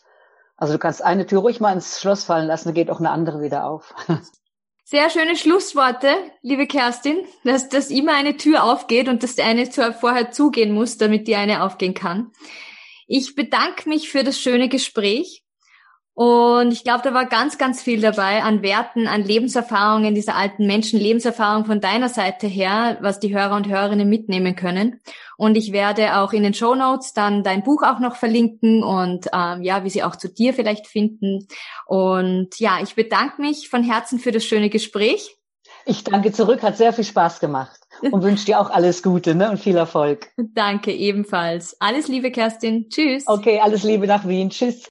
Also du kannst eine Tür ruhig mal ins Schloss fallen lassen, dann geht auch eine andere wieder auf. Sehr schöne Schlussworte, liebe Kerstin, dass, dass immer eine Tür aufgeht und dass eine vorher zugehen muss, damit die eine aufgehen kann. Ich bedanke mich für das schöne Gespräch und ich glaube, da war ganz, ganz viel dabei an Werten, an Lebenserfahrungen dieser alten Menschen, Lebenserfahrung von deiner Seite her, was die Hörer und Hörerinnen mitnehmen können. Und ich werde auch in den Show Notes dann dein Buch auch noch verlinken und ähm, ja, wie sie auch zu dir vielleicht finden. Und ja, ich bedanke mich von Herzen für das schöne Gespräch. Ich danke zurück, hat sehr viel Spaß gemacht und wünsche dir auch alles Gute ne, und viel Erfolg. Danke ebenfalls. Alles Liebe, Kerstin. Tschüss. Okay, alles Liebe nach Wien. Tschüss.